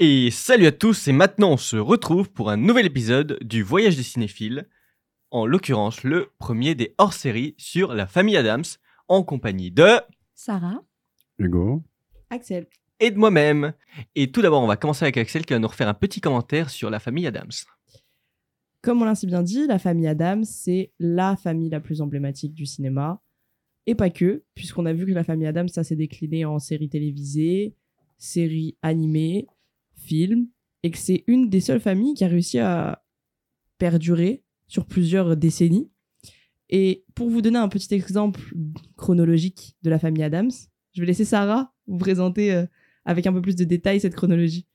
Et salut à tous, et maintenant on se retrouve pour un nouvel épisode du Voyage des cinéphiles, en l'occurrence le premier des hors-séries sur la famille Adams, en compagnie de... Sarah, Hugo. Axel. et de moi-même. Et tout d'abord, on va commencer avec Axel qui va nous refaire un petit commentaire sur la famille Adams. Comme on l'a si bien dit, la famille Adams, c'est la famille la plus emblématique du cinéma. Et pas que, puisqu'on a vu que la famille Adams, ça s'est décliné en séries télévisées, séries animées, films, et que c'est une des seules familles qui a réussi à perdurer sur plusieurs décennies. Et pour vous donner un petit exemple chronologique de la famille Adams, je vais laisser Sarah vous présenter euh, avec un peu plus de détails cette chronologie.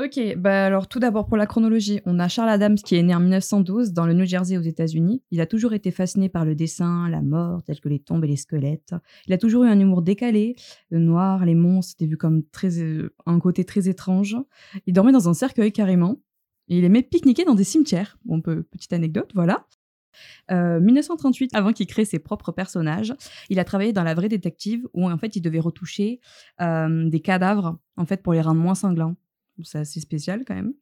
Ok, bah alors tout d'abord pour la chronologie, on a Charles Adams qui est né en 1912 dans le New Jersey aux États-Unis. Il a toujours été fasciné par le dessin, la mort, tels que les tombes et les squelettes. Il a toujours eu un humour décalé, le noir, les monstres, c'était vu comme très euh, un côté très étrange. Il dormait dans un cercueil carrément. Il aimait pique-niquer dans des cimetières. Bon, petite anecdote, voilà. Euh, 1938, avant qu'il crée ses propres personnages, il a travaillé dans La Vraie Détective où en fait il devait retoucher euh, des cadavres en fait pour les rendre moins sanglants. C'est assez spécial quand même.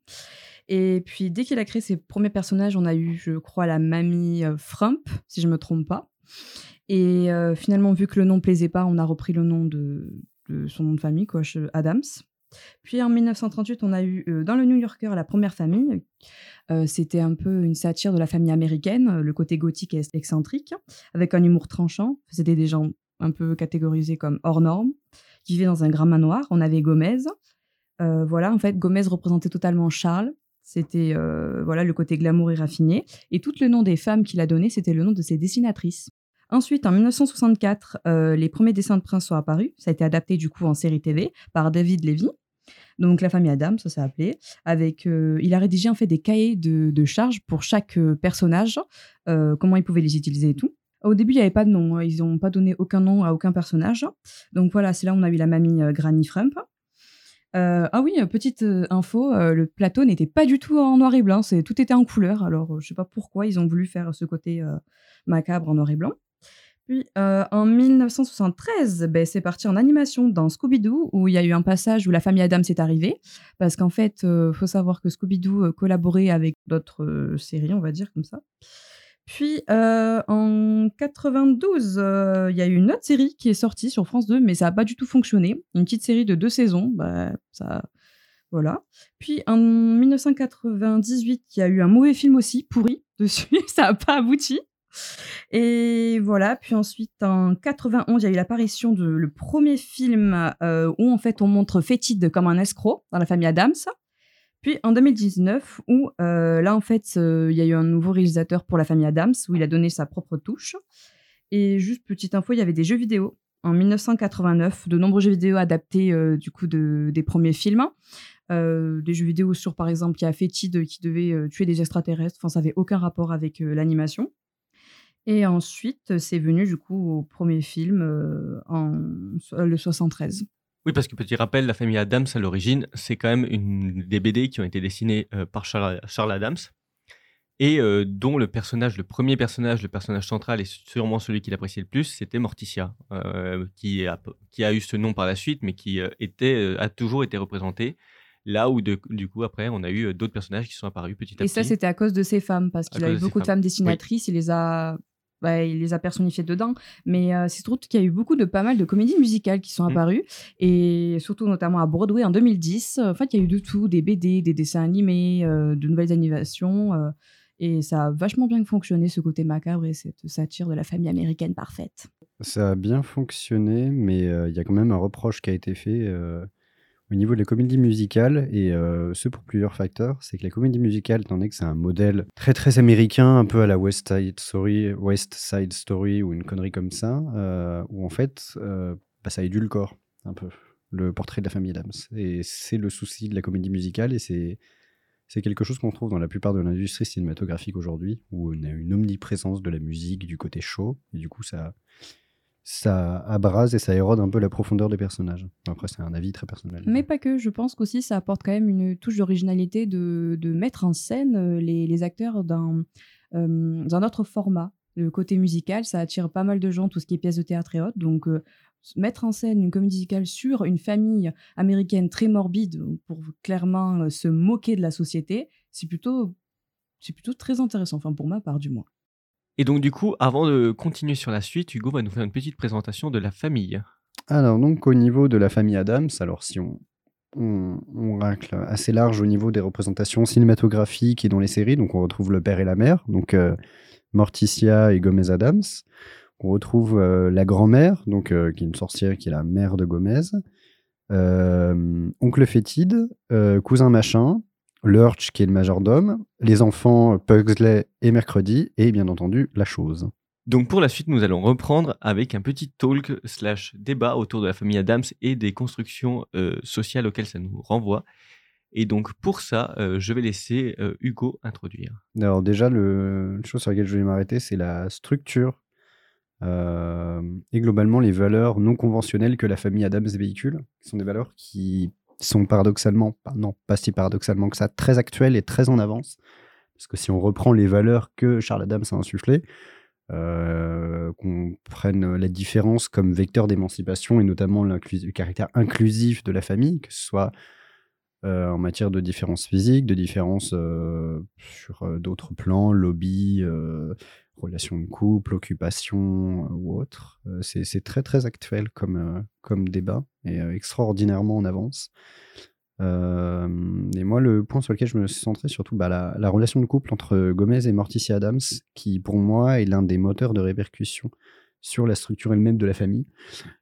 Et puis dès qu'il a créé ses premiers personnages, on a eu, je crois, la mamie euh, Frump, si je me trompe pas. Et euh, finalement, vu que le nom plaisait pas, on a repris le nom de, son nom de famille, quoi, Adams. Puis en 1938, on a eu euh, dans le New Yorker la première famille. C'était un peu une satire de la famille américaine, le côté gothique et excentrique, avec un humour tranchant. C'était des gens un peu catégorisés comme hors normes, qui vivaient dans un grand manoir. On avait Gomez. Euh, voilà, en fait, Gomez représentait totalement Charles. C'était euh, voilà le côté glamour et raffiné. Et tout le nom des femmes qu'il a donné, c'était le nom de ses dessinatrices. Ensuite, en 1964, euh, les premiers dessins de Prince sont apparus. Ça a été adapté du coup en série TV par David Levy. Donc la famille Adams, ça s'est appelé. Avec, il a rédigé en fait des cahiers de, charges pour chaque personnage, comment ils pouvaient les utiliser et tout. Au début, il n'y avait pas de nom. hein. Ils n'ont pas donné aucun nom à aucun personnage. Donc voilà, c'est là où on a eu la mamie Granny Frump. Euh, ah oui, petite euh, info, euh, le plateau n'était pas du tout en noir et blanc, c'est tout était en couleur. Alors je sais pas pourquoi ils ont voulu faire ce côté macabre en noir et blanc. Puis en 1973, ben, c'est parti en animation dans Scooby-Doo où il y a eu un passage où la famille Adams est arrivée parce qu'en fait, euh, faut savoir que Scooby-Doo collaborait avec d'autres séries, on va dire comme ça. Puis euh, en 92, euh, il y a eu une autre série qui est sortie sur France 2, mais ça n'a pas du tout fonctionné. Une petite série de deux saisons, bah, ça, voilà. Puis en 1998, il y a eu un mauvais film aussi, pourri, dessus, ça n'a pas abouti. Et voilà, puis ensuite en 91, il y a eu l'apparition de le premier film euh, où en fait on montre Fétide comme un escroc dans la famille Adams. Puis en 2019, où euh, là en fait euh, il y a eu un nouveau réalisateur pour la famille Adams, où il a donné sa propre touche. Et juste petite info, il y avait des jeux vidéo en 1989, de nombreux jeux vidéo adaptés euh, du coup de, des premiers films. Des jeux vidéo sur par exemple il y a Fétide qui devait tuer des extraterrestres, enfin ça n'avait aucun rapport avec l'animation. Et ensuite, c'est venu du coup au premier film en le 73. Oui, parce que petit rappel, la famille Adams à l'origine, c'est quand même une des BD qui ont été dessinées euh, par Charles, Charles Adams et euh, dont le personnage, le premier personnage, le personnage central et sûrement celui qu'il appréciait le plus, c'était Morticia, euh, qui, a, qui a eu ce nom par la suite, mais qui était, a toujours été représenté. Là où de- du coup après on a eu d'autres personnages qui sont apparus petit à Et petit. ça, c'était à cause de ces femmes, parce qu'il a eu beaucoup de femmes. femmes dessinatrices, il les a. bah, il les a personnifiées dedans, mais euh, c'est surtout qu'il y a eu beaucoup de pas mal de comédies musicales qui sont Mm. apparues, et surtout notamment à Broadway en 2010. En fait, il y a eu de tout, des BD, des dessins animés, euh, de nouvelles animations, euh, et ça a vachement bien fonctionné ce côté macabre et cette satire de la famille américaine parfaite. Ça a bien fonctionné, mais euh, il y a quand même un reproche qui a été fait au niveau de la comédie musicale, et euh, ce pour plusieurs facteurs. C'est que la comédie musicale, étant donné que c'est un modèle très très américain, un peu à la West Side Story, West Side Story ou une connerie comme ça, euh, où en fait, euh, bah, ça édulcore un peu le portrait de la famille Adams. Et c'est le souci de la comédie musicale, et c'est c'est quelque chose qu'on trouve dans la plupart de l'industrie cinématographique aujourd'hui, où on a une omniprésence de la musique, du côté show, et du coup ça, ça abrase et ça érode un peu la profondeur des personnages. Après, c'est un avis très personnel. Mais pas que, je pense qu'aussi ça apporte quand même une touche d'originalité de, mettre en scène euh, les, acteurs dans, euh, un autre format. Le côté musical, ça attire pas mal de gens, tout ce qui est pièces de théâtre et autres. Donc, euh, mettre en scène une comédie musicale sur une famille américaine très morbide pour clairement euh, se moquer de la société, c'est plutôt, c'est plutôt très intéressant, enfin pour ma part du moins. Et donc du coup, avant de continuer sur la suite, Hugo va nous faire une petite présentation de la famille. Alors donc au niveau de la famille Adams, alors si on, on, racle assez large au niveau des représentations cinématographiques et dans les séries, donc on retrouve le père et la mère, donc euh, Morticia et Gomez Adams. On retrouve euh, la grand-mère, donc euh, qui est une sorcière, qui est la mère de Gomez. Oncle Fétide, cousin machin, Lurch, qui est le majordome, les enfants Pugsley et Mercredi, et bien entendu la chose. Donc pour la suite, nous allons reprendre avec un petit talk slash débat autour de la famille Adams et des constructions euh, sociales auxquelles ça nous renvoie. Et donc pour ça, euh, je vais laisser euh, Hugo introduire. Alors déjà, le, chose sur laquelle je voulais m'arrêter, c'est la structure et globalement les valeurs non conventionnelles que la famille Adams véhicule, qui sont des valeurs qui sont paradoxalement, non pas si paradoxalement que ça, très actuelles et très en avance. Parce que si on reprend les valeurs que Charles Adams a insufflées, euh, qu'on prenne la différence comme vecteur d'émancipation et notamment le caractère inclusif de la famille, que ce soit euh, en matière de différences physiques, de différences euh, sur euh, d'autres plans, lobby, relations de couple, occupation ou autre. C'est très très actuel comme, comme débat et extraordinairement en avance. Et moi, le point sur lequel je me suis centré, surtout bah, la, la relation de couple entre Gomez et Morticia Adams, qui pour moi est l'un des moteurs de répercussion sur la structure elle-même de la famille.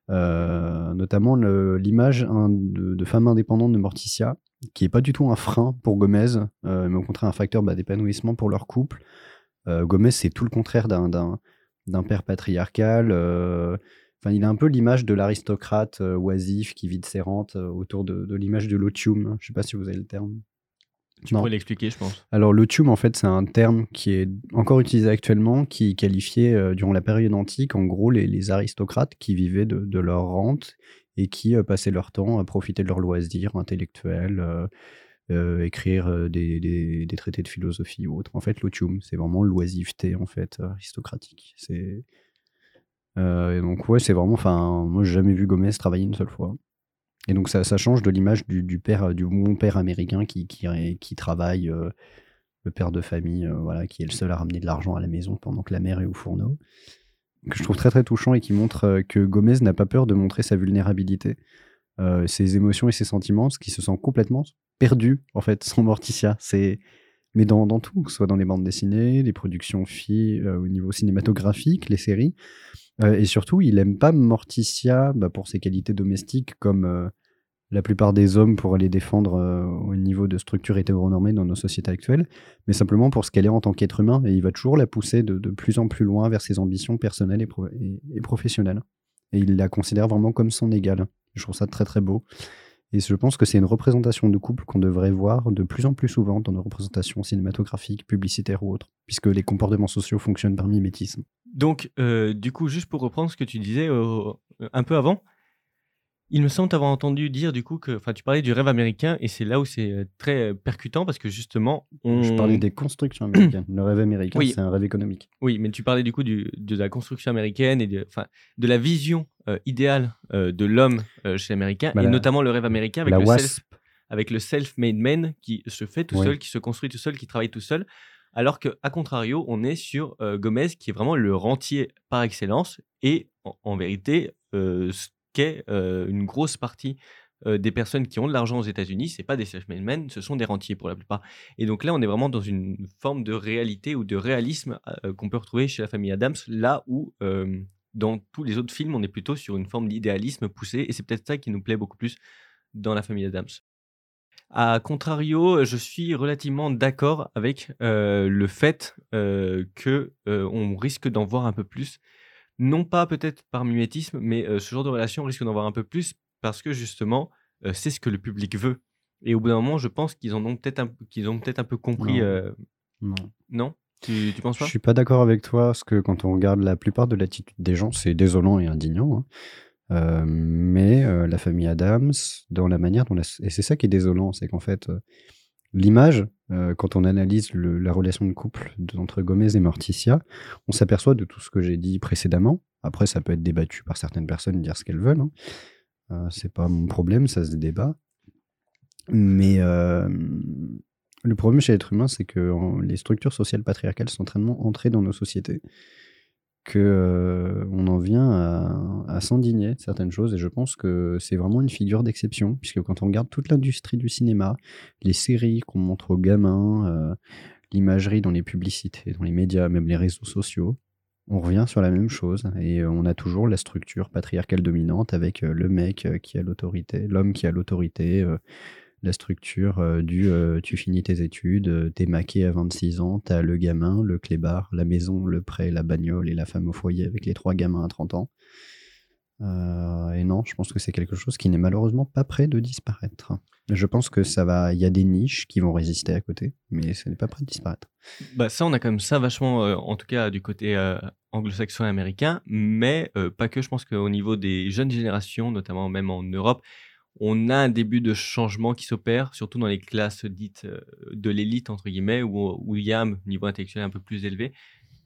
Notamment l'image hein, de femme indépendante de Morticia, qui est pas du tout un frein pour Gomez, euh, mais au contraire un facteur bah, d'épanouissement pour leur couple. Euh, Gomez, c'est tout le contraire d'un- père patriarcal. euh, Enfin, il a un peu l'image de l'aristocrate oisif qui vide ses rentes autour de, de l'image de l'otium. Je sais pas si vous avez le terme. Tu Non. pourrais l'expliquer, je pense. Alors, l'otium, en fait, c'est un terme qui est encore utilisé actuellement, qui qualifiait, euh, durant la période antique, en gros, les, les aristocrates qui vivaient de, de leur rente et qui euh, passaient leur temps à profiter de leurs loisirs intellectuels, euh, euh, écrire des, traités de philosophie ou autre. En fait, l'otium, c'est vraiment l'oisiveté, en fait, aristocratique. C'est... Et donc, ouais, c'est vraiment... Enfin, moi, j'ai jamais vu Gomez travailler une seule fois. Et donc, ça, change de l'image du, père, du bon père américain qui, travaille... le père de famille, voilà, qui est le seul à ramener de l'argent à la maison pendant que la mère est au fourneau, que je trouve très très touchant et qui montre euh, que Gomez n'a pas peur de montrer sa vulnérabilité, euh, ses émotions et ses sentiments, ce qui se sent complètement perdu en fait sans Morticia. C'est mais dans, dans tout, que ce soit dans les bandes dessinées, les productions filles euh, au niveau cinématographique, les séries, et surtout il aime pas Morticia bah, pour ses qualités domestiques comme la plupart des hommes pour les défendre euh, au niveau de structure hétéronormée dans nos sociétés actuelles, mais simplement pour ce qu'elle est en tant qu'être humain, et il va toujours la pousser de, plus en plus loin vers ses ambitions personnelles et professionnelles. Et il la considère vraiment comme son égale. Je trouve ça très très beau. Et je pense que c'est une représentation de couple qu'on devrait voir de plus en plus souvent dans nos représentations cinématographiques, publicitaires ou autres, puisque les comportements sociaux fonctionnent par mimétisme. Donc, euh, du coup, juste pour reprendre ce que tu disais euh, un peu avant, il me semble t'avoir entendu dire du coup que, enfin, tu parlais du rêve américain et c'est là où c'est euh, très euh, percutant parce que justement, on... Je parlais des constructions américaines. Le rêve américain, Oui. c'est un rêve économique. Oui, mais tu parlais du coup du- de la construction américaine et de, enfin, de la vision euh, idéale euh, de l'homme euh, chez l'américain Bah, et la- notamment le rêve américain avec la le WASP. self, avec le self-made man qui se fait tout Oui. seul, qui se construit tout seul, qui travaille tout seul. Alors que, à contrario, on est sur Gomez qui est vraiment le rentier par excellence et en, en vérité, qu'est une grosse partie des personnes qui ont de l'argent aux États-Unis, c'est pas des self-made men, ce sont des rentiers pour la plupart. Et donc là, on est vraiment dans une forme de réalité ou de réalisme qu'on peut retrouver chez la famille Adams, là où dans tous les autres films, on est plutôt sur une forme d'idéalisme poussé, et c'est peut-être ça qui nous plaît beaucoup plus dans la famille Adams. A contrario, je suis relativement d'accord avec le fait que on risque d'en voir un peu plus, non pas peut-être par mimétisme, mais euh, ce genre de relation on risque d'en voir un peu plus parce que justement, euh, c'est ce que le public veut. Et au bout d'un moment, je pense qu'ils en ont peut-être un, qu'ils ont peut-être un peu compris. Non. euh, Non. non? Tu, tu penses Je pas? suis pas d'accord avec toi, parce que quand on regarde la plupart de l'attitude des gens, c'est désolant et indignant. hein. Mais la famille Adams, dans la manière dont la- et c'est ça qui est désolant, c'est qu'en fait, l'image, euh, quand on analyse la relation de couple entre Gomez et Morticia, on s'aperçoit de tout ce que j'ai dit précédemment. Après, ça peut être débattu par certaines personnes, dire ce qu'elles veulent. Hein. Euh, c'est pas mon problème, ça se débat. Mais euh, le problème chez l'être humain, c'est que les structures sociales patriarcales sont tellement entrées dans nos sociétés que euh, on en vient à, s'indigner certaines choses. Et je pense que c'est vraiment une figure d'exception, puisque quand on regarde toute l'industrie du cinéma, les séries qu'on montre aux gamins, euh, l'imagerie dans les publicités, dans les médias, même les réseaux sociaux, on revient sur la même chose. Et on a toujours la structure patriarcale dominante avec euh, le mec qui a l'autorité, l'homme qui a l'autorité. La structure euh, du euh, tu finis tes études, euh, t'es maqué à 26 ans, t'as le gamin, le clébard, la maison, le prêt, la bagnole et la femme au foyer avec les trois gamins à 30 ans. Et non, je pense que c'est quelque chose qui n'est malheureusement pas prêt de disparaître. Je pense que ça va, il y a des niches qui vont résister à côté, mais ce n'est pas prêt de disparaître. Bah ça, on a quand même ça vachement, en tout cas du côté anglo-saxon américain, mais pas que. Je pense qu'au niveau des jeunes générations, notamment même en Europe, on a un début de changement qui s'opère, surtout dans les classes dites euh, de l'élite, entre guillemets, où, où il y a un niveau intellectuel un peu plus élevé.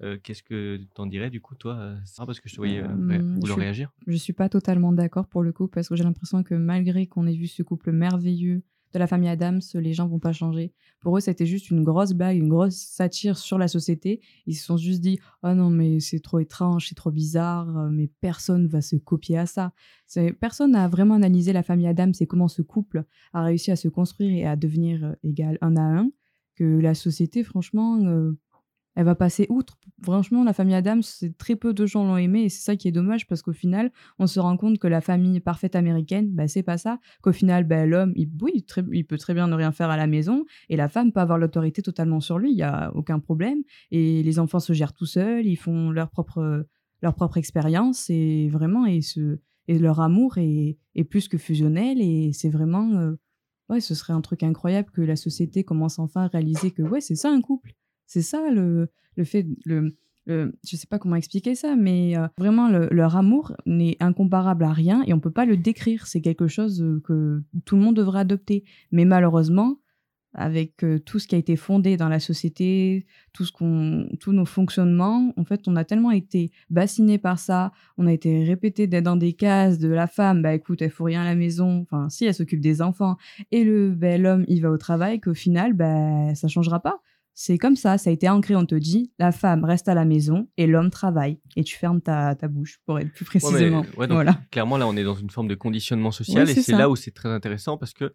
Euh, Qu'est-ce que t'en dirais du coup, toi, euh, Sarah, parce que je te voyais euh, vouloir réagir Je suis pas totalement d'accord pour le coup parce que j'ai l'impression que malgré qu'on ait vu ce couple merveilleux de la famille Adams, les gens vont pas changer. Pour eux, c'était juste une grosse blague, une grosse satire sur la société. Ils se sont juste dit "Oh non, mais c'est trop étrange, c'est trop bizarre, euh, mais personne va se copier à ça." Personne n'a vraiment analysé la famille Adams et comment ce couple a réussi à se construire et à devenir euh, égal un à un. Que la société, franchement, euh, elle va passer outre. Franchement, la famille Adams, très peu de gens l'ont aimé et c'est ça qui est dommage parce qu'au final, on se rend compte que la famille parfaite américaine, bah, c'est pas ça. Qu'au final, bah, l'homme, il, oui, il peut très bien ne rien faire à la maison et la femme peut avoir l'autorité totalement sur lui, il y a aucun problème. Et les enfants se gèrent tout seuls, ils font leur propre, expérience et vraiment, et, ce, et leur amour est, est plus que fusionnel et c'est vraiment. euh, ouais, ce serait un truc incroyable que la société commence enfin à réaliser que ouais, c'est ça un couple. C'est ça le, le fait. Le, le- je sais pas comment expliquer ça, mais euh, vraiment le- leur amour n'est incomparable à rien et on peut pas le décrire. C'est quelque chose euh, que tout le monde devrait adopter. Mais malheureusement, avec euh, tout ce qui a été fondé dans la société, tout ce tous nos fonctionnements, en fait, on a tellement été bassinés par ça, on a été répété d'être dans des cases de la femme, bah écoute, elle fout rien à la maison, enfin si, elle s'occupe des enfants, et le ben, l'homme, il va au travail, qu'au final, bah, ça changera pas. C'est comme ça, ça a été ancré, on te dit, la femme reste à la maison et l'homme travaille. Et tu fermes ta, ta bouche, pour être plus Ouais, mais- précisément. ouais, donc, voilà. Clairement, là, on est dans une forme de conditionnement social et c'est là où c'est très intéressant parce que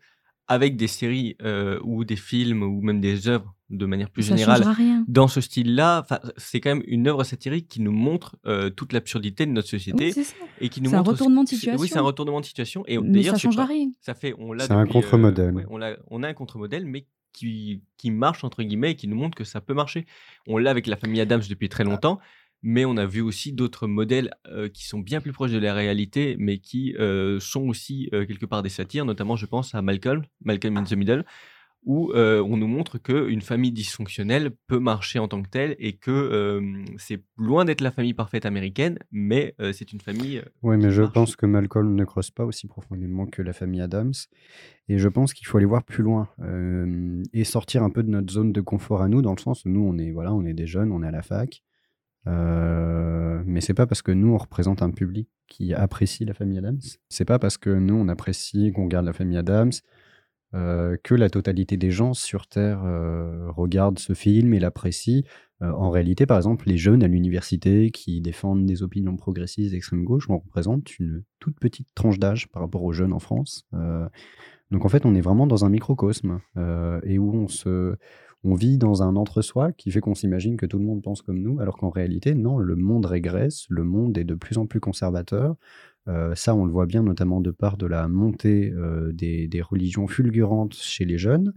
avec des séries euh, ou des films ou même des œuvres de manière plus ça générale dans ce style-là, c'est quand même une œuvre satirique qui nous montre euh, toute l'absurdité de notre société Oui, c'est ça. et qui nous C'est un montre retournement de c'est- Oui, c'est un situation. retournement de situation. Et Mais d'ailleurs, ça changera rien. Ça fait, on l'a C'est un euh, contre-modèle. ouais, on, on a un contre-modèle, mais qui, qui marche entre guillemets et qui nous montre que ça peut marcher. On l'a avec la famille Adams depuis très longtemps, mais on a vu aussi d'autres modèles euh, qui sont bien plus proches de la réalité, mais qui euh, sont aussi euh, quelque part des satires. Notamment, je pense à Malcolm, Malcolm in the Middle, où euh, on nous montre qu'une famille dysfonctionnelle peut marcher en tant que telle et que euh, c'est loin d'être la famille parfaite américaine, mais euh, c'est une famille. Oui, mais je marche. pense que Malcolm ne creuse pas aussi profondément que la famille Adams. Et je pense qu'il faut aller voir plus loin et sortir un peu de notre zone de confort à nous, dans le sens où nous, on est, voilà, on est des jeunes, on est à la fac. Mais c'est pas parce que nous, on représente un public qui apprécie la famille Adams. C'est pas parce que nous, on apprécie, qu'on regarde la famille Adams, euh, que la totalité des gens sur Terre euh, regardent ce film et l'apprécient. Euh, en réalité, par exemple, les jeunes à l'université qui défendent des opinions progressistes d'extrême gauche, on représente une toute petite tranche d'âge par rapport aux jeunes en France. Donc en fait, on est vraiment dans un microcosme et où on se, on vit dans un entre-soi qui fait qu'on s'imagine que tout le monde pense comme nous, alors qu'en réalité, non, le monde régresse, le monde est de plus en plus conservateur. Euh, ça, on le voit bien notamment de part de la montée euh, des, religions fulgurantes chez les jeunes,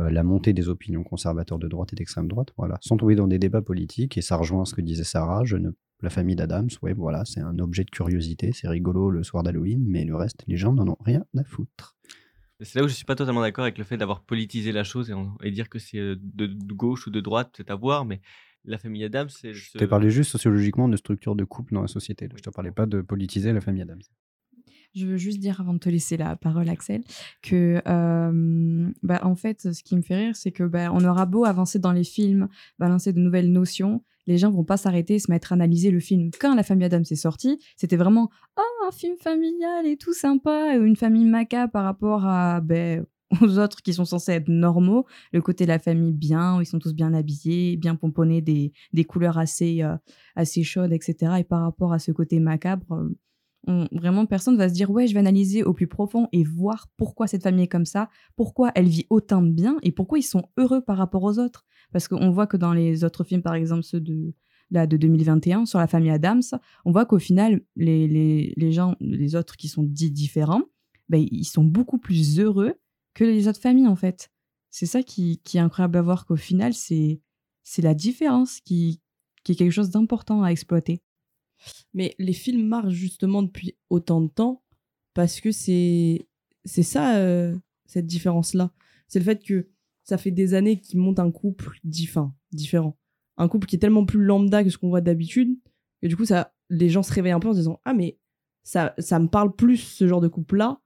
euh, la montée des opinions conservateurs de droite et d'extrême droite, voilà, sans tomber dans des débats politiques, et ça rejoint ce que disait Sarah, je ne- la famille d'Adams, ouais, voilà, c'est un objet de curiosité, c'est rigolo le soir d'Halloween, mais le reste, les gens n'en ont rien à foutre. C'est là où je suis pas totalement d'accord avec le fait d'avoir politisé la chose et, dire que c'est de gauche ou de droite, c'est à voir, mais la famille Adams, c'est. Je ce- t'ai parlé juste sociologiquement de structure de couple dans la société, je te parlais pas de politiser la famille Adams. Je veux juste dire avant de te laisser la parole, Axel, que euh, bah, en fait, ce qui me fait rire, c'est que bah, on aura beau avancer dans les films, balancer de nouvelles notions, les gens vont pas s'arrêter et se mettre à analyser le film. Quand La famille Adams est sortie, c'était vraiment oh, un film familial et tout sympa, une famille macabre par rapport à ben, aux autres qui sont censés être normaux. Le côté de la famille bien, où ils sont tous bien habillés, bien pomponnés, des, des couleurs assez, euh, assez chaudes, etc. Et par rapport à ce côté macabre, euh, vraiment personne va se dire ouais je vais analyser au plus profond et voir pourquoi cette famille est comme ça, pourquoi elle vit autant de bien et pourquoi ils sont heureux par rapport aux autres. Parce qu'on voit que dans les autres films, par exemple ceux de, là, de 2021 sur la famille Adams, on voit qu'au final les, les, les, gens, les autres qui sont dits différents, ben, ils sont beaucoup plus heureux que les autres familles en fait. C'est ça qui, qui, est incroyable à voir qu'au final c'est la différence qui, qui est quelque chose d'important à exploiter. Mais les films marchent justement depuis autant de temps parce que c'est c'est ça euh, cette différence là. C'est le fait que ça fait des années qu'ils montent un couple différent. Un couple qui est tellement plus lambda que ce qu'on voit d'habitude et du coup ça les gens se réveillent un peu en se disant ah mais ça ça me parle plus ce genre de couple là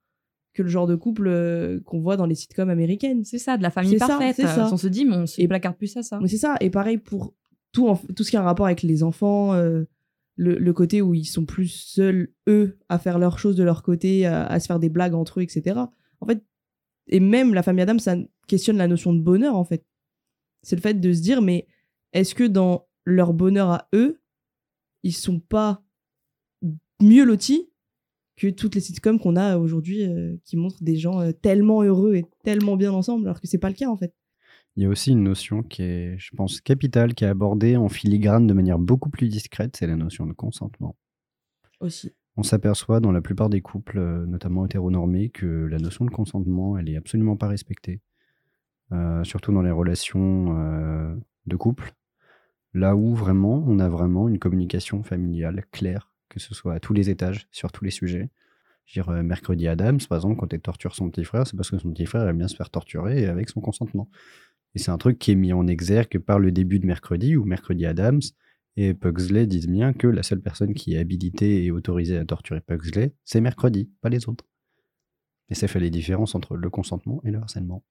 que le genre de couple euh, qu'on voit dans les sitcoms américaines. C'est ça, de la famille parfaite. Ça, On se dit, mais on se placarde plus à ça. c'est ça. Et pareil pour tout, tout ce qui a un rapport avec les enfants, euh, le, côté où ils sont plus seuls, eux, à faire leurs choses de leur côté, à, se faire des blagues entre eux, etc. En fait, et même la famille Adam, ça questionne la notion de bonheur, en fait. C'est le fait de se dire, mais est-ce que dans leur bonheur à eux, ils sont pas mieux lotis que toutes les sitcoms qu'on a aujourd'hui euh, qui montrent des gens euh, tellement heureux et tellement bien ensemble, alors que c'est pas le cas, en fait. Il y a aussi une notion qui est, je pense, capitale, qui est abordée en filigrane de manière beaucoup plus discrète, c'est la notion de consentement. Aussi. On s'aperçoit dans la plupart des couples, euh, notamment hétéronormés, que la notion de consentement, elle est absolument pas respectée. Euh, surtout dans les relations euh, de couple. Là où vraiment, on a vraiment une communication familiale claire, que ce soit à tous les étages, sur tous les sujets. Je veux dire, mercredi Adams, par exemple, quand elle torture son petit frère, c'est parce que son petit frère aime bien se faire torturer avec son consentement. Et c'est un truc qui est mis en exergue par le début de mercredi, où mercredi Adams et Pugsley disent bien que la seule personne qui est habilitée et autorisée à torturer Pugsley, c'est mercredi, pas les autres. Et ça fait les différences entre le consentement et le harcèlement.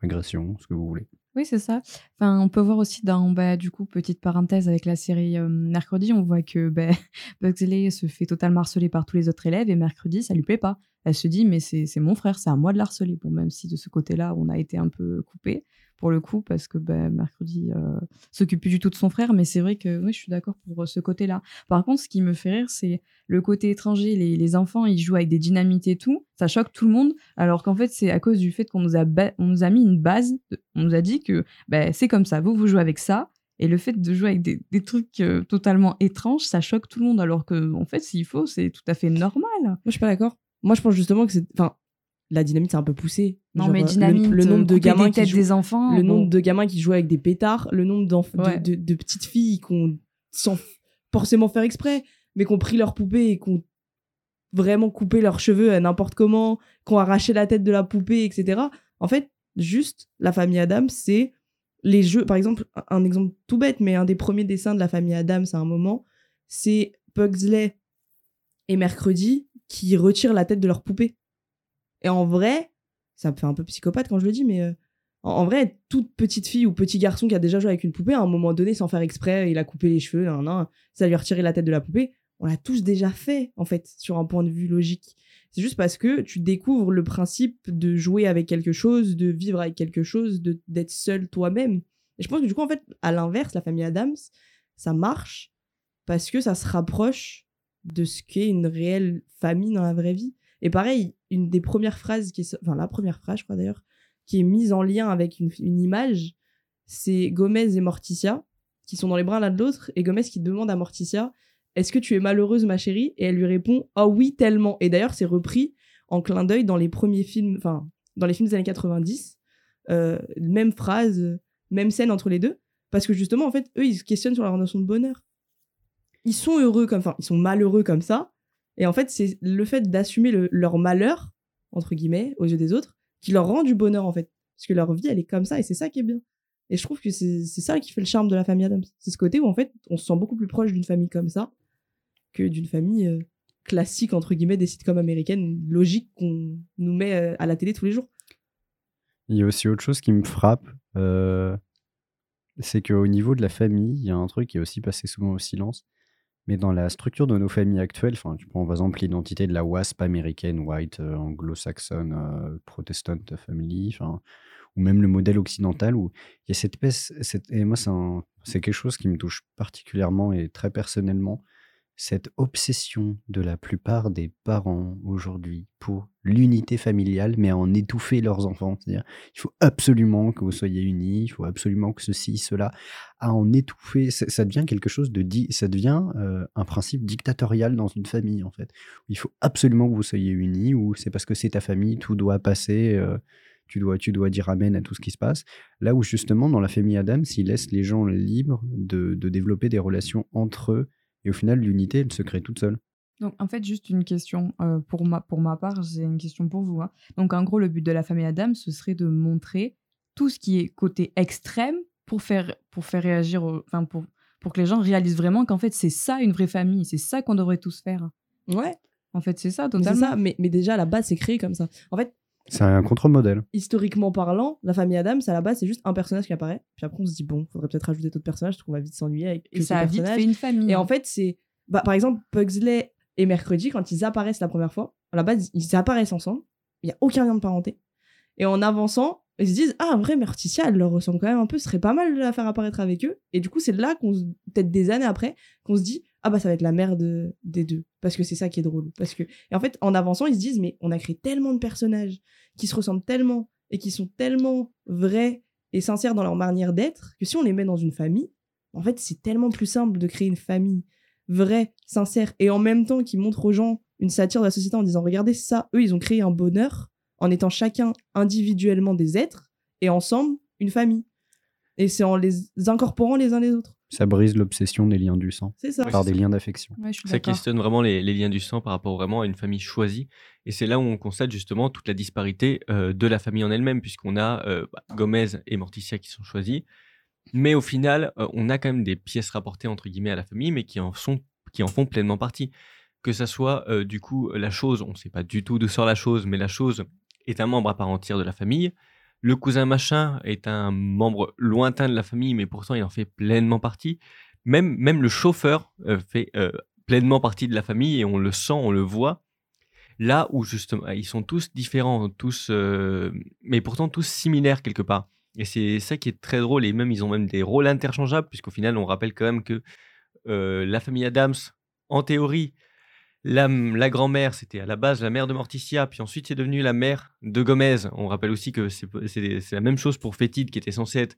Agression, ce que vous voulez. Oui, c'est ça. Enfin, on peut voir aussi dans, bah, du coup, petite parenthèse avec la série Mercredi, on voit que bah, Pugsley se fait totalement harceler par tous les autres élèves et mercredi, ça lui plaît pas. Elle se dit, mais c'est mon frère, c'est à moi de l'harceler. Bon, même si de ce côté-là, on a été un peu coupé pour le coup, parce que ben, mercredi euh, s'occupe plus du tout de son frère, mais c'est vrai que oui, je suis d'accord pour euh, ce côté-là. Par contre, ce qui me fait rire, c'est le côté étranger. Les, enfants, ils jouent avec des dynamites et tout, ça choque tout le monde, alors qu'en fait, c'est à cause du fait qu'on nous, a nous a mis une base, on nous a dit que ben, c'est comme ça, vous, vous jouez avec ça, et le fait de jouer avec des, trucs euh, totalement étranges, ça choque tout le monde, alors que, en fait, s'il faut, c'est tout à fait normal. Moi, je suis pas d'accord. Moi, je pense justement que c'est. Enfin, la dynamite c'est un peu poussé. Non mais euh, dynamite, le, nombre de gamins qui jouent, des enfants, le nombre de gamins qui jouent avec des pétards, le nombre de, de, petites filles qu'on sans forcément faire exprès, mais qu'on pris leur poupée et qu'on vraiment coupé leurs cheveux à n'importe comment, qu'on arraché la tête de la poupée, etc. En fait, juste la famille Adams, c'est les jeux. Par exemple, un exemple tout bête, mais un des premiers dessins de la famille Adams à un moment, c'est Pugsley et Mercredi qui retirent la tête de leur poupée. Et en vrai, ça me fait un peu psychopathe quand je le dis, mais euh, en, vrai, toute petite fille ou petit garçon qui a déjà joué avec une poupée, à un moment donné, sans faire exprès, il a coupé les cheveux, ça lui a retiré la tête de la poupée. On l'a tous déjà fait, en fait, sur un point de vue logique. C'est juste parce que tu découvres le principe de jouer avec quelque chose, de vivre avec quelque chose, d'être seul toi-même. Et je pense que du coup, en fait, à l'inverse, la famille Adams, ça marche parce que ça se rapproche de ce qu'est une réelle famille dans la vraie vie. Et pareil, une des premières phrases, qui est, enfin la première phrase, je crois d'ailleurs, qui est mise en lien avec une, image, c'est Gomez et Morticia, qui sont dans les bras l'un de l'autre, et Gomez qui demande à Morticia Est-ce que tu es malheureuse, ma chérie? Et elle lui répond Ah oui, tellement. Et d'ailleurs, c'est repris en clin d'œil dans les premiers films, enfin, dans les films des années 90. Euh, même phrase, même scène entre les deux. Parce que justement, en fait, eux, ils se questionnent sur leur notion de bonheur. Ils sont heureux comme, enfin, ils sont malheureux comme ça, et en fait, c'est le fait d'assumer leur malheur, entre guillemets, aux yeux des autres, qui leur rend du bonheur, en fait. Parce que leur vie, elle est comme ça, et c'est ça qui est bien. Et je trouve que c'est ça qui fait le charme de la famille Adams. C'est ce côté où, en fait, on se sent beaucoup plus proche d'une famille comme ça que d'une famille euh, classique, entre guillemets, des sitcoms américaines, logique qu'on nous met euh, à la télé tous les jours. Il y a aussi autre chose qui me frappe, euh, c'est qu'au niveau de la famille, il y a un truc qui est aussi passé souvent au silence. Mais dans la structure de nos familles actuelles, tu prends par exemple l'identité de la WASP américaine, white, anglo-saxonne, euh, protestant family, ou même le modèle occidental où il y a cette espèce, et moi c'est quelque chose qui me touche particulièrement et très personnellement, cette obsession de la plupart des parents aujourd'hui pour l'unité familiale, mais à en étouffer leurs enfants. C'est-à-dire, il faut absolument que vous soyez unis, il faut absolument que ceci, cela, à en étouffer. Ça, devient quelque chose de dit, ça devient euh, un principe dictatorial dans une famille en fait. Il faut absolument que vous soyez unis, ou c'est parce que c'est ta famille, tout doit passer. euh, tu dois, tu dois dire amen à tout ce qui se passe. Là où justement, dans la famille Adams, il laisse les gens libres de, de développer des relations entre eux. Et au final, l'unité, elle se crée toute seule. Donc, en fait, juste une question euh, pour, ma, pour ma part, j'ai une question pour vous. hein. Donc, en gros, le but de la famille Adam, ce serait de montrer tout ce qui est côté extrême pour faire, pour faire réagir, au- enfin, pour, pour que les gens réalisent vraiment qu'en fait, c'est ça une vraie famille, c'est ça qu'on devrait tous faire. Ouais, En fait, c'est ça, c'est totalement. ça. Mais, mais déjà, à la base, c'est créé comme ça. En fait, C'est un contre-modèle. historiquement parlant, la famille Adams, à la base, c'est juste un personnage qui apparaît. Puis après, on se dit, bon, faudrait peut-être rajouter d'autres personnages, parce qu'on va vite s'ennuyer avec Et ça a vite fait une famille. Et en fait, c'est. Bah, par exemple, Pugsley et Mercredi, quand ils apparaissent la première fois, à la base, ils apparaissent ensemble. Il n'y a aucun lien de parenté. Et en avançant, ils se disent Ah, en vrai, Morticia, elle leur ressemble quand même un peu, ce serait pas mal de la faire apparaître avec eux. Et du coup, c'est là qu'on, se- peut-être des années après, qu'on se dit Ah, bah, ça va être la mère de, des deux. Parce que c'est ça qui est drôle. Parce que... Et en fait, en avançant, ils se disent Mais on a créé tellement de personnages qui se ressemblent tellement et qui sont tellement vrais et sincères dans leur manière d'être que si on les met dans une famille, en fait, c'est tellement plus simple de créer une famille vraie, sincère, et en même temps qui montre aux gens une satire de la société en disant regardez ça, eux ils ont créé un bonheur en étant chacun individuellement des êtres et ensemble une famille. Et c'est en les incorporant les uns les autres. Ça brise l'obsession des liens du sang C'est ça. par des liens d'affection. Ouais, Ça d'accord. questionne vraiment les, les liens du sang par rapport vraiment à une famille choisie. Et c'est là où on constate justement toute la disparité euh, de la famille en elle-même, puisqu'on a euh, bah, Gomez et Morticia qui sont choisis. Mais au final, euh, on a quand même des pièces rapportées entre guillemets à la famille, mais qui en, sont, qui en font pleinement partie. Que ça soit euh, du coup la chose, on ne sait pas du tout d'où sort la chose, mais la chose est un membre à part entière de la famille. Le cousin machin est un membre lointain de la famille, mais pourtant il en fait pleinement partie. Même, même le chauffeur euh, fait euh, pleinement partie de la famille et on le sent, on le voit. Là où justement, ils sont tous différents, tous, euh, mais pourtant tous similaires quelque part. Et c'est ça qui est très drôle. Et même, ils ont même des rôles interchangeables, puisqu'au final, on rappelle quand même que la famille Adams, en théorie, la, la grand-mère, c'était à la base la mère de Morticia, puis ensuite c'est devenu la mère de Gomez. On rappelle aussi que c'est la même chose pour Fétide, qui était censé être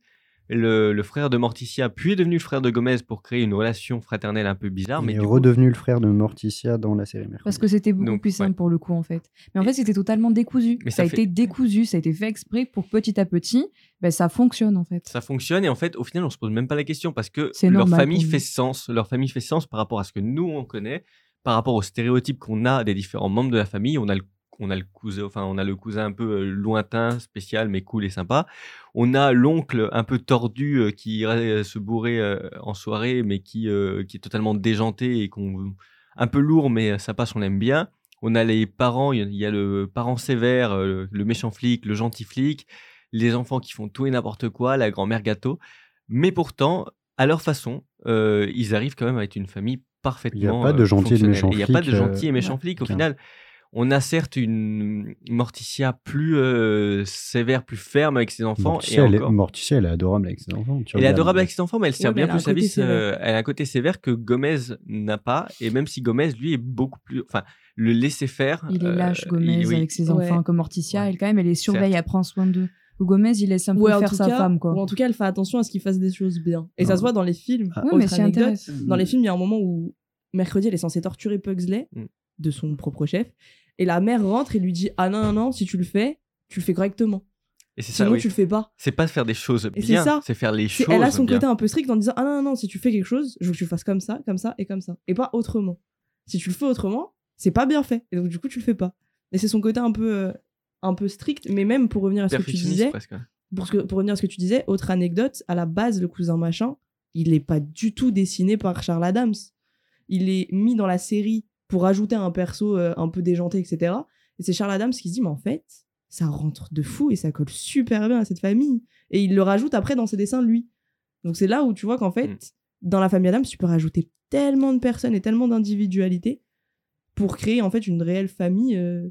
le, le frère de Morticia, puis est devenu le frère de Gomez pour créer une relation fraternelle un peu bizarre. Il Mais est coup- redevenu le frère de Morticia dans la série Mercredi. Parce que c'était beaucoup Donc, plus simple ouais. pour le coup, en fait. Mais en Et- fait, c'était totalement décousu. Mais ça, ça a fait- été décousu, ça a été fait exprès pour petit à petit, ben, ça fonctionne, en fait. ça fonctionne et en fait au final on se pose même pas la question parce que leur normal famille fait sens leur famille fait sens par rapport à ce que nous on connaît par rapport aux stéréotypes qu'on a des différents membres de la famille on a le on a le cousin enfin on a le cousin un peu euh, lointain spécial mais cool et sympa on a l'oncle un peu tordu euh, qui irait euh, se bourrer en soirée mais qui qui est totalement déjanté et qu'on un peu lourd mais ça passe on l'aime bien on a les parents, il y a- le parent sévère, le méchant flic, le gentil flic, les enfants qui font tout et n'importe quoi, la grand-mère gâteau. Mais pourtant, à leur façon, ils arrivent quand même à être une famille parfaitement. pas de euh, gentil et de méchant Et Il n'y a pas de flic, gentil et euh, méchant ouais. flic. Au final, on a certes une Morticia plus euh, sévère, plus ferme avec ses enfants. Morticia, et elle est, Morticia, elle est adorable avec ses enfants. tu elle est adorable avec ses enfants, mais elle sert bien elle a plus service. euh, elle a un côté sévère que Gomez n'a pas. Et même si Gomez, lui, est beaucoup plus. Enfin, le laisser faire. Il est euh, lâche, Gomez, il- oui. avec ses Ouais. enfants, comme Morticia. Ouais. Elle, quand même, elle les surveille, Certes. elle prend soin d'eux. Gomez, il laisse un peu Ouais, en faire tout sa cas- femme, quoi. Ou en tout cas, elle fait attention à ce qu'il fasse des choses bien. Et Non. ça se voit dans les films. Ah. Autre mais c'est anecdote. Dans les films, il y a un moment où mercredi, elle est censée torturer Pugsley Mm. de son propre chef. Et la mère rentre et lui dit Ah non, non, non, si tu le fais, tu le fais correctement. Et c'est ça, Sinon, oui. tu le fais pas. C'est pas faire des choses Et c'est bien, ça. c'est faire les C'est- choses elle a son bien. côté un peu strict en disant Ah non, non, non, si tu fais quelque chose, je veux que tu le fasses comme ça, comme ça et comme ça. Et pas autrement. Si tu le fais autrement, c'est pas bien fait. Et donc, du coup, tu le fais pas. Et c'est son côté un peu, euh, un peu strict. Mais même pour revenir à ce que tu disais, presque. pour, ce que- pour revenir à ce que tu disais, autre anecdote, à la base, le cousin machin, il n'est pas du tout dessiné par Charles Adams. Il est mis dans la série pour ajouter un perso euh, un peu déjanté, etc. Et c'est Charles Adams qui se dit, mais en fait, ça rentre de fou et ça colle super bien à cette famille. Et il le rajoute après dans ses dessins, lui. Donc c'est là où tu vois qu'en fait, Mm. dans la famille Adams, tu peux rajouter tellement de personnes et tellement d'individualités pour créer en fait une réelle famille euh,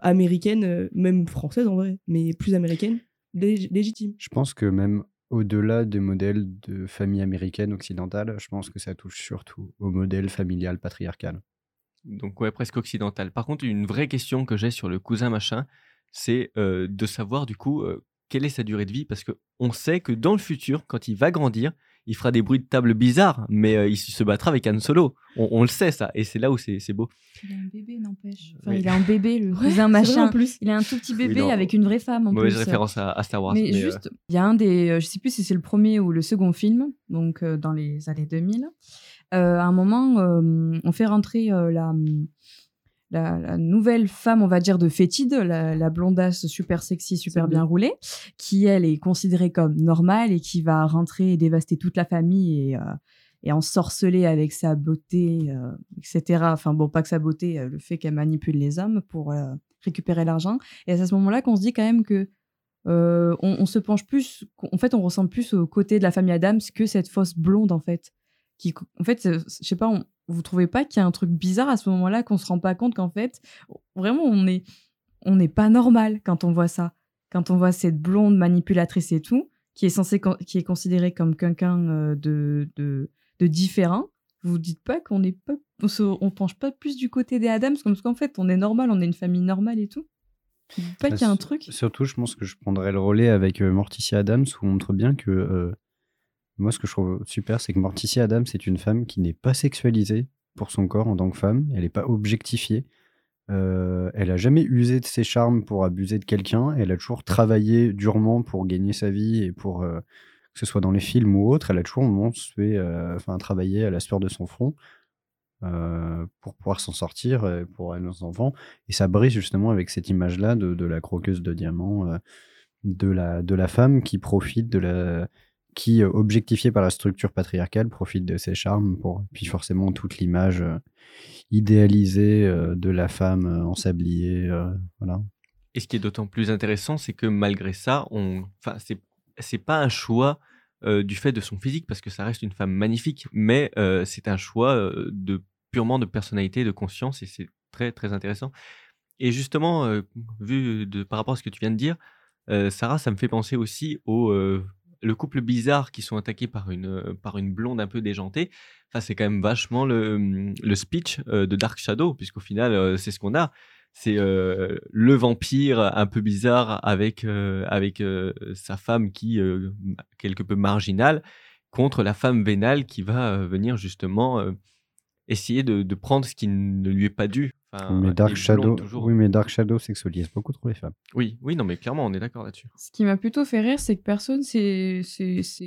américaine, euh, même française en vrai, mais plus américaine, lég- légitime. Je pense que même au-delà des modèles de famille américaine occidentale, je pense que ça touche surtout au modèle familial patriarcal. Donc ouais, presque occidental. Par contre, une vraie question que j'ai sur le cousin machin, c'est euh, de savoir du coup euh, quelle est sa durée de vie, parce que on sait que dans le futur, quand il va grandir, il fera des bruits de table bizarres, mais euh, il se battra avec Han Solo. On, on le sait ça, et c'est là où c'est c'est beau. Il a un bébé, n'empêche. Enfin, Oui. il a un bébé, le Ouais, cousin vrai, en machin. plus. Il a un tout petit bébé avec une vraie femme en Mauvaise plus. référence à, à Star Wars. Mais, mais, euh, juste, il y a un des, euh, je sais plus si c'est le premier ou le second film, donc euh, dans les années 2000. euh, à un moment, euh, on fait rentrer euh, la, la, la nouvelle femme, on va dire, de Fétide, la, la blondasse super sexy, super bien bien. roulée, qui elle est considérée comme normale et qui va rentrer et dévaster toute la famille et, euh, et ensorceler avec sa beauté, euh, etc. Enfin bon, pas que sa beauté, euh, le fait qu'elle manipule les hommes pour euh, récupérer l'argent. Et c'est à ce moment-là qu'on se dit quand même que on, on se penche plus, en fait, on ressemble plus au côté de la famille Adams que cette fausse blonde, en fait. Qui, en fait, euh, je sais pas, on- vous trouvez pas qu'il y a un truc bizarre à ce moment-là qu'on se rend pas compte qu'en fait, vraiment, on est, on n'est pas normal quand on voit ça. Quand on voit cette blonde manipulatrice et tout, qui est censée, qui est considérée comme quelqu'un euh, de, de, de différent, vous vous dites pas qu'on n'est pas, on, se, on penche pas plus du côté des Adams, comme qu'en fait, on est normal, on est une famille normale et tout. Vous dites pas Bah, qu'il y a un truc. Surtout, je pense que je prendrais le relais avec euh, Morticia Adams, où on montre bien que euh, moi, ce que je trouve super, c'est que Morticia Adams est une femme qui n'est pas sexualisée pour son corps en tant que femme, elle n'est pas objectifiée. Euh, elle a jamais usé de ses charmes pour abuser de quelqu'un. Elle a toujours travaillé durement pour gagner sa vie et pour euh, que ce soit dans les films ou autre. Elle a toujours fait, euh, enfin, travaillé à la sueur de son front pour pouvoir s'en sortir pour elle nos enfants. Et ça brise justement avec cette image-là de, la croqueuse de diamants, de la femme qui profite de la qui, euh, objectifiée par la structure patriarcale, profite de ses charmes pour puis forcément toute l'image euh, idéalisée euh, de la femme en sablier, voilà. Et ce qui est d'autant plus intéressant, c'est que malgré ça, on, enfin, c'est, c'est pas un choix du fait de son physique, parce que ça reste une femme magnifique, mais c'est un choix de purement de personnalité, de conscience, et c'est très très intéressant. Et justement, vu de, par rapport à ce que tu viens de dire, Sarah, ça me fait penser aussi au euh, le couple bizarre qui sont attaqués par une euh, par une blonde un peu déjantée. Enfin, c'est quand même vachement le, le speech euh, de Dark Shadow, puisqu'au final, euh, c'est ce qu'on a c'est le vampire un peu bizarre avec, avec sa femme qui quelque peu marginale contre la femme vénale qui va venir justement essayer de prendre ce qui ne lui est pas dû. Enfin, mais Dark Shadow, toujours. oui, mais Dark Shadow sexualise beaucoup trop les femmes. oui, oui, non, mais clairement, on est d'accord là-dessus. Ce qui m'a plutôt fait rire, c'est que personne s'est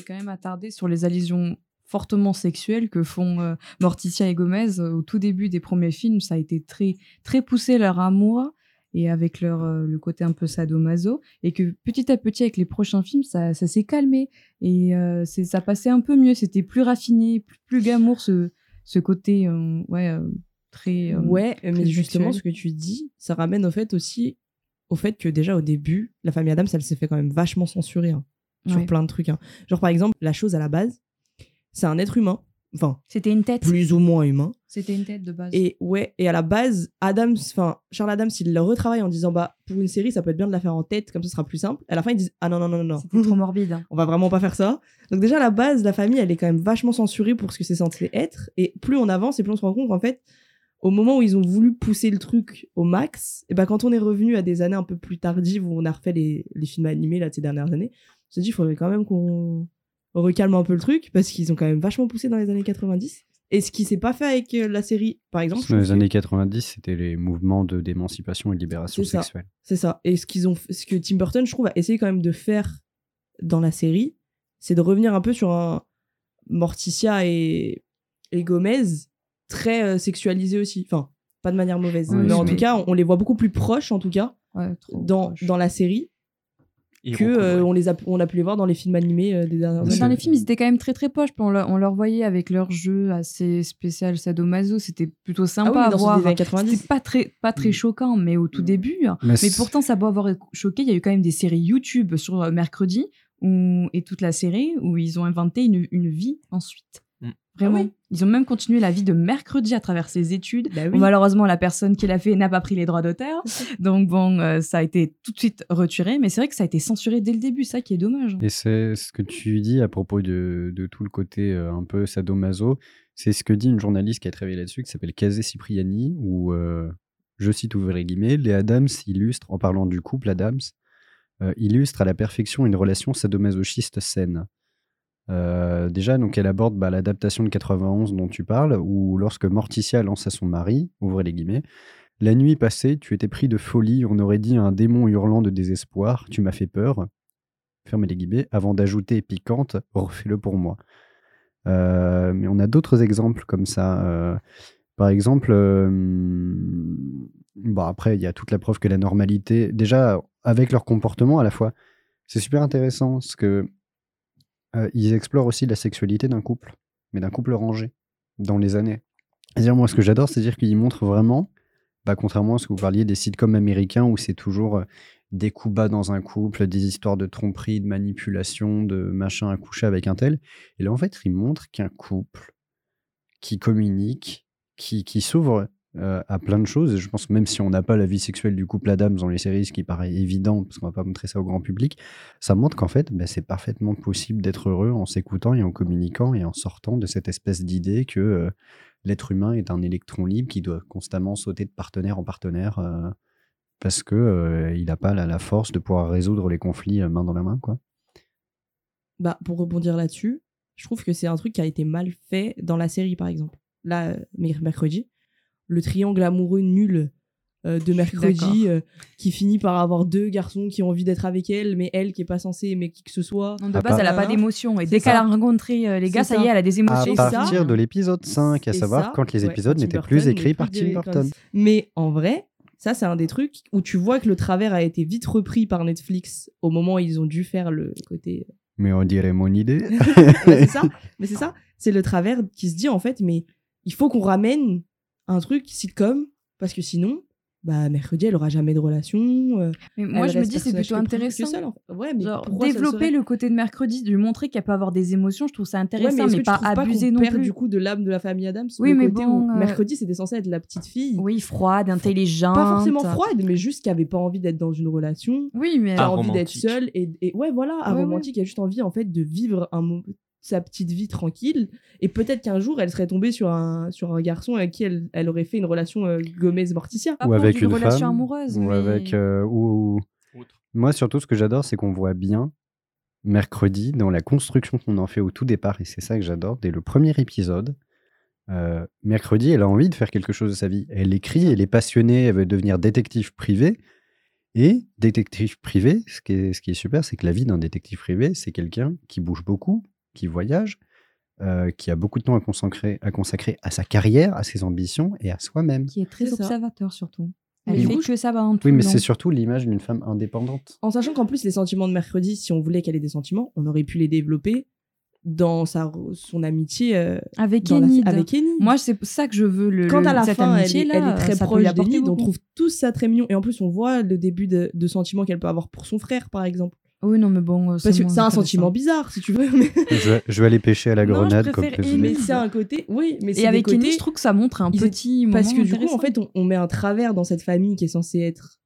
quand même attardé sur les allusions fortement sexuelles que font euh, Morticia et Gomez euh, au tout début des premiers films. Ça a été très, très poussé leur amour et avec leur, euh, le côté un peu sadomaso. Et que petit à petit, avec les prochains films, ça, ça s'est calmé. Et euh, c'est- ça passait un peu mieux. C'était plus raffiné, plus, plus glamour, ce, ce côté euh, ouais, euh, très. euh, ouais, mais justement, ce que tu dis, ça ramène au fait aussi au fait que déjà au début, la famille Adams, elle s'est fait quand même vachement censurer hein, sur ouais. plein de trucs. hein. Genre par exemple, la chose à la base, c'est un être humain, enfin C'était une tête. plus ou moins humain. C'était une tête de base. Et ouais, et à la base, Adams, enfin Charles Adams, il le retravaille en disant bah pour une série, ça peut être bien de la faire en tête, comme ça sera plus simple. À la fin, ils disent ah non non non non non. C'était trop morbide. hein. on va vraiment pas faire ça. Donc déjà à la base, la famille, elle est quand même vachement censurée pour ce que c'est censé être. Et plus on avance et plus on se rend compte qu'en fait, au moment où ils ont voulu pousser le truc au max, et ben quand on est revenu à des années un peu plus tardives où on a refait les, les films animés là de ces dernières années, on s'est dit il faudrait quand même qu'on recalme un peu le truc parce qu'ils ont quand même vachement poussé dans les années 90. Et ce qui s'est pas fait avec euh, la série, par exemple, Dans les que- années 90, c'était les mouvements de d'émancipation et de libération sexuelle. C'est ça. Et ce qu'ils ont, ce que Tim Burton, je trouve, a essayé quand même de faire dans la série, c'est de revenir un peu sur un Morticia et, et Gomez très euh, sexualisés aussi. Enfin, pas de manière mauvaise, mais en mais- tout cas, on, on les voit beaucoup plus proches, en tout cas, Ouais, dans, proche. dans la série. Ils que euh, on les a on a pu les voir dans les films animés euh, des dernières années. Dans les films, ils étaient quand même très très proches. puis On, leur- on leur voyait avec leur jeu assez spécial sadomaso. C'était plutôt Ah sympa oui, à ceux voir. des années 90. C'était pas très, pas très Mm. choquant, mais au tout début. hein. Mais pourtant, ça peut avoir choqué. Il y a eu quand même des séries YouTube sur euh, mercredi où, et toute la série où ils ont inventé une, une vie ensuite. Mm. Vraiment. Ah oui. Ils ont même continué la vie de mercredi à travers ses études. Bah oui. Bon, malheureusement, la personne qui l'a fait n'a pas pris les droits d'auteur. Donc, bon, euh, ça a été tout de suite retiré. Mais c'est vrai que ça a été censuré dès le début, ça qui est dommage. Et c'est ce que tu dis à propos de, de tout le côté euh, un peu sadomaso. C'est ce que dit une journaliste qui a travaillé là-dessus, qui s'appelle Kazé Cipriani, où, euh, je cite ouvrir les guillemets, les Adams illustrent, en parlant du couple Adams, euh, illustrent à la perfection une relation sadomasochiste saine. Euh, déjà, donc, elle aborde bah, l'adaptation de 91 dont tu parles, où lorsque Morticia lance à son mari, ouvrez les guillemets, la nuit passée, tu étais pris de folie, on aurait dit un démon hurlant de désespoir, tu m'as fait peur, fermez les guillemets, avant d'ajouter piquante, refais-le pour moi. Euh, mais on a d'autres exemples comme ça. euh, par exemple, bon, après, il y a toute la preuve que la normalité, déjà, avec leur comportement à la fois, c'est super intéressant parce que euh, ils explorent aussi la sexualité d'un couple, mais d'un couple rangé dans les années. C'est-à-dire, moi, ce que j'adore, c'est dire qu'ils montrent vraiment, bah, contrairement à ce que vous parliez des sitcoms américains où c'est toujours euh, des coups bas dans un couple, des histoires de tromperie, de manipulation, de machin à coucher avec un tel. Et là, en fait, ils montrent qu'un couple qui communique, qui, qui s'ouvre euh, à plein de choses, et je pense même si on n'a pas la vie sexuelle du couple Adams dans les séries, ce qui paraît évident, parce qu'on va pas montrer ça au grand public, ça montre qu'en fait, bah, c'est parfaitement possible d'être heureux en s'écoutant et en communiquant et en sortant de cette espèce d'idée que euh, l'être humain est un électron libre qui doit constamment sauter de partenaire en partenaire euh, parce que il n'a pas la, la force de pouvoir résoudre les conflits main dans la main, quoi. Bah, pour rebondir là-dessus, je trouve que c'est un truc qui a été mal fait dans la série, par exemple. Là, mer- mercredi, le triangle amoureux nul euh, de mercredi euh, qui finit par avoir deux garçons qui ont envie d'être avec elle, mais elle qui est pas censée aimer qui que ce soit. Non, de À base, elle n'a pas d'émotion. Et dès qu'elle ça. a rencontré euh, les gars, ça y est, elle a des À émotions. Et partir ça- de l'épisode 5, à savoir ça, quand les ouais, épisodes n'étaient plus écrits par Tim Burton. Mais en vrai, ça, c'est un des trucs où tu vois que le travers a été vite repris par Netflix au moment où ils ont dû faire le côté Mais on dirait mon idée. Ouais, c'est ça. Mais c'est ça. C'est le travers qui se dit en fait, mais il faut qu'on ramène un truc sitcom parce que sinon, bah mercredi, elle aura jamais de relation. euh, Mais moi, elle je me dis, c'est plutôt intéressant. seul, en fait. Ouais, mais Genre, pourquoi ça le développer serait le côté de mercredi, de lui montrer qu'elle peut avoir des émotions, je trouve ça Ouais, intéressant, mais, pas qu'on non perd plus. du coup de l'âme de la famille Adams Oui, mais côté bon, où euh, mercredi, c'était censé être la petite fille. Oui, froide, intelligente. Pas forcément froide, mais juste qui avait pas envie d'être dans une relation. Oui, mais a Ah, envie d'être seule et, et ouais voilà un Ouais, romantique qui a juste envie en fait de vivre un mo- sa petite vie tranquille et peut-être qu'un jour elle serait tombée sur un sur un garçon avec qui elle, elle aurait fait une relation euh, Gomez Morticia Pas ou avec une relation femme, amoureuse. ou mais- avec euh, ou Autre. moi surtout ce que j'adore c'est qu'on voit bien mercredi dans la construction qu'on en fait au tout départ et c'est ça que j'adore dès le premier épisode euh, mercredi elle a envie de faire quelque chose de sa vie elle écrit elle est passionnée elle veut devenir détective privé et détective privé ce qui est, ce qui est super c'est que la vie d'un détective privé c'est quelqu'un qui bouge beaucoup qui voyage euh, qui a beaucoup de temps à consacrer, à consacrer à sa carrière, à ses ambitions et à soi-même. Qui est très ça. observateur surtout. Elle fait que ça pendant tout Oui, mais c'est surtout l'image d'une femme indépendante. en sachant qu'en plus les sentiments de mercredi si on voulait qu'elle ait des sentiments on aurait pu les développer dans sa son amitié euh, Avec la- Enid. avec Enid Moi, c'est pour ça que je veux le. quand le- à la cette fin elle, amitié est, là, elle est très proche d'Enid on trouve tous ça très mignon et en plus on voit le début de, de sentiments qu'elle peut avoir pour son frère par exemple Oui, non, mais bon. euh, parce que c'est un sentiment bizarre si tu veux mais, je, vais, je vais aller pêcher à la Non, je grenade comme préfère prévu. mais c'est un côté oui mais c'est Et avec côtés Enid, je trouve que ça montre un petit. Parce que du coup, en fait, on, on met un travers dans cette famille qui est censée être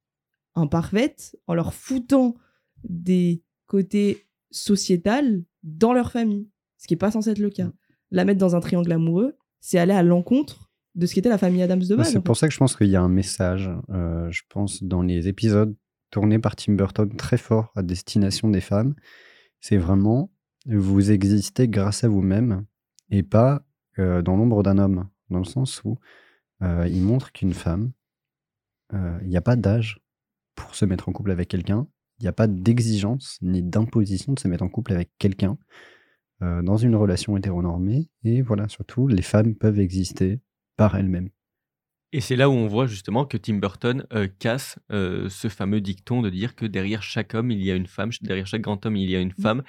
imparfaite en leur foutant des côtés sociétals dans leur famille, ce qui n'est pas censé être le cas. La mettre dans un triangle amoureux, c'est aller à l'encontre de ce qu'était la famille Adams de Ouais, base. C'est pour ça que je pense qu'il y a un message, euh, je pense, dans les épisodes tournés par Tim Burton très fort à destination des femmes. C'est vraiment vous existez grâce à vous-même et pas euh, dans l'ombre d'un homme, dans le sens où euh, il montre qu'une femme, euh, il n'y a pas d'âge pour se mettre en couple avec quelqu'un, il n'y a pas d'exigence ni d'imposition de se mettre en couple avec quelqu'un dans une relation hétéronormée. Et voilà, surtout, les femmes peuvent exister par elles-mêmes. Et c'est là où on voit justement que Tim Burton euh, casse euh, ce fameux dicton de dire que derrière chaque homme, il y a une femme, derrière chaque grand homme, il y a une Mm. femme,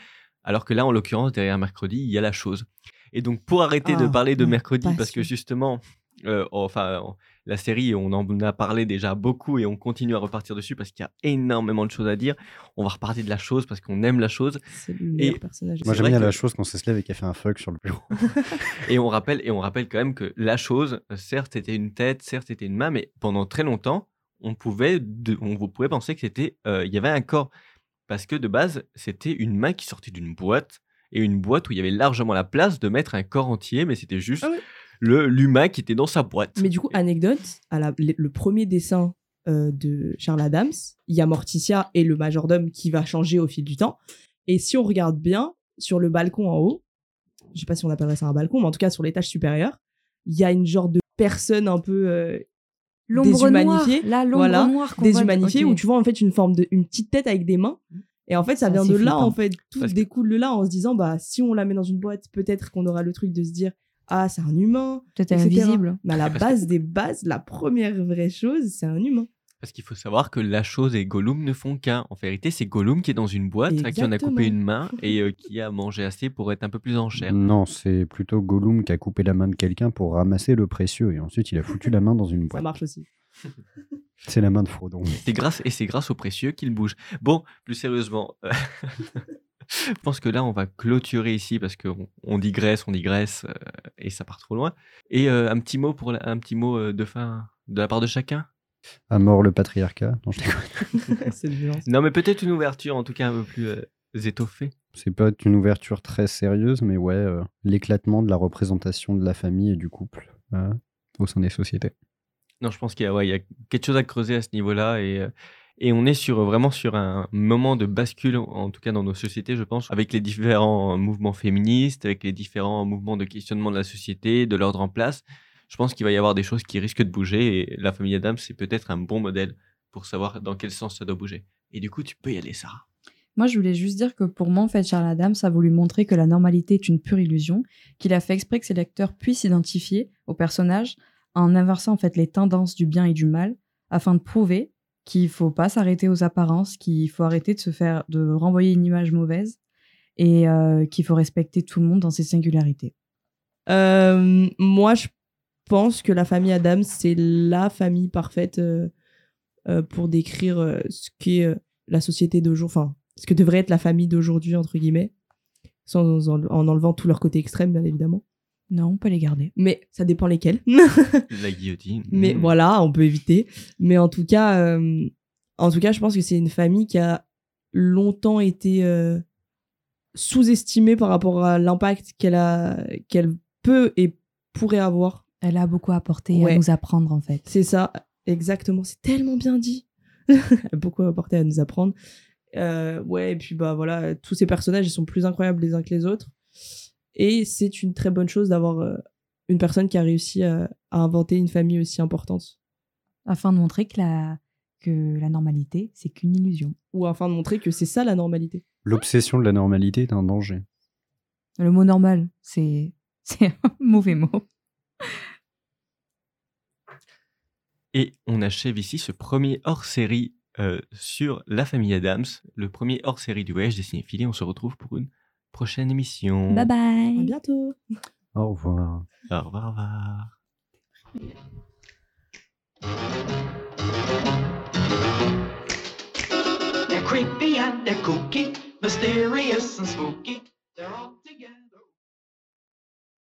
alors que là, en l'occurrence, derrière Mercredi, il y a la chose. Et donc, pour arrêter de Ah, parler de Mercredi, parce que justement, euh, enfin, en- la série, on en a parlé déjà beaucoup et on continue à repartir dessus parce qu'il y a énormément de choses à dire. On va repartir de la chose parce qu'on aime la chose. C'est le meilleur Et- personnage. Moi, j'aime bien que- la chose quand ça se lève et qu'elle fait un fuck sur le bureau. Et on rappelle, et on rappelle quand même que la chose, certes, c'était une tête, certes, c'était une main, mais pendant très longtemps, on pouvait, de- on vous pouvait penser que c'était, euh, il y avait un corps, parce que de base, c'était une main qui sortait d'une boîte et une boîte où il y avait largement la place de mettre un corps entier, mais c'était juste Ah ouais. Le l'humain qui était dans sa boîte. Mais du coup, anecdote, à la- le, premier dessin euh, de Charles Adams, il y a Morticia et le majordome qui va changer au fil du temps. Et si on regarde bien, sur le balcon en haut, je sais pas si on appellerait ça un balcon, mais en tout cas sur l'étage supérieur, il y a une genre de personne un peu euh, noire. Déshumanifiée, Là, l'ombre voilà, noire qu'on voit- déshumanifiée, ok. où tu vois en fait une forme de une petite tête avec des mains. Et en fait, ça Ça, vient de là, en fait, tout Parce découle de là en se disant, bah, si on la met dans une boîte, peut-être qu'on aura le truc de se dire, ah, c'est un humain, Peut-être invisible. Mais à la base des bases, la première vraie chose, c'est un humain. Parce qu'il faut savoir que la chose et Gollum ne font qu'un. En vérité, c'est Gollum qui est dans une boîte, à qui on a coupé une main et euh, qui a mangé assez pour être un peu plus en chair. Non, c'est plutôt Gollum qui a coupé la main de quelqu'un pour ramasser le précieux et ensuite il a foutu la main dans une Ça boîte. marche aussi. C'est la main de Frodon. C'est grâce et c'est grâce au précieux qu'il bouge. Bon, plus sérieusement, euh, je pense que là on va clôturer ici parce qu'on on digresse, on digresse euh, et ça part trop loin. Et euh, un petit mot pour la- un petit mot euh, de fin de la part de chacun? À mort le patriarcat. Non, je. Non, mais peut-être une ouverture en tout cas un peu plus euh, étoffée. C'est pas une ouverture très sérieuse, mais ouais, euh, l'éclatement de la représentation de la famille et du couple euh, au sein des sociétés. Non, je pense qu'il y, a- ouais, il y a quelque chose à creuser à ce niveau-là et, euh, et on est sur, vraiment sur un moment de bascule, en tout cas dans nos sociétés, je pense, avec les différents mouvements féministes, avec les différents mouvements de questionnement de la société, de l'ordre en place. Je pense qu'il va y avoir des choses qui risquent de bouger et la famille Adams, c'est peut-être un bon modèle pour savoir dans quel sens ça doit bouger. Et du coup, tu peux y aller, Sarah. Moi, je voulais juste dire que pour moi, en fait, Charles Adams a voulu montrer que la normalité est une pure illusion, qu'il a fait exprès que ses lecteurs puissent s'identifier au personnage en inversant en fait les tendances du bien et du mal, afin de prouver qu'il faut pas s'arrêter aux apparences, qu'il faut arrêter de se faire, de renvoyer une image mauvaise, et euh, qu'il faut respecter tout le monde dans ses singularités. Euh, moi, je pense que la famille Adams, c'est la famille parfaite euh, pour décrire ce qu'est la société d'aujourd'hui, enfin, ce que devrait être la famille d'aujourd'hui, entre guillemets, sans, en, en enlevant tout leur côté extrême, bien évidemment. Non, on peut les garder. Mais ça dépend lesquels. La guillotine. Mais Mmh. voilà, on peut éviter. Mais en tout cas, euh, en tout cas, je pense que c'est une famille qui a longtemps été euh, sous-estimée par rapport à l'impact qu'elle a, qu'elle peut et pourrait avoir. Elle a beaucoup apporté Ouais. à nous apprendre, en fait. C'est ça, exactement. C'est tellement bien dit. Elle a beaucoup apporté à nous apprendre. Euh, ouais, et puis bah voilà, tous ces personnages, ils sont plus incroyables les uns que les autres. Et c'est une très bonne chose d'avoir euh, une personne qui a réussi à- à inventer une famille aussi importante. Afin de montrer que la, que la normalité, c'est qu'une illusion. ou afin de montrer que c'est ça la normalité. L'obsession de la normalité est un danger. Le mot normal, c'est c'est un mauvais mot. Et on achève ici ce premier hors-série euh, sur la famille Adams, le premier hors-série du voyage des cinéphiles. On se retrouve pour une prochaine émission. Bye À bye. bientôt. Au revoir. Au revoir. au revoir. They're creepy and they're kooky, mysterious and spooky.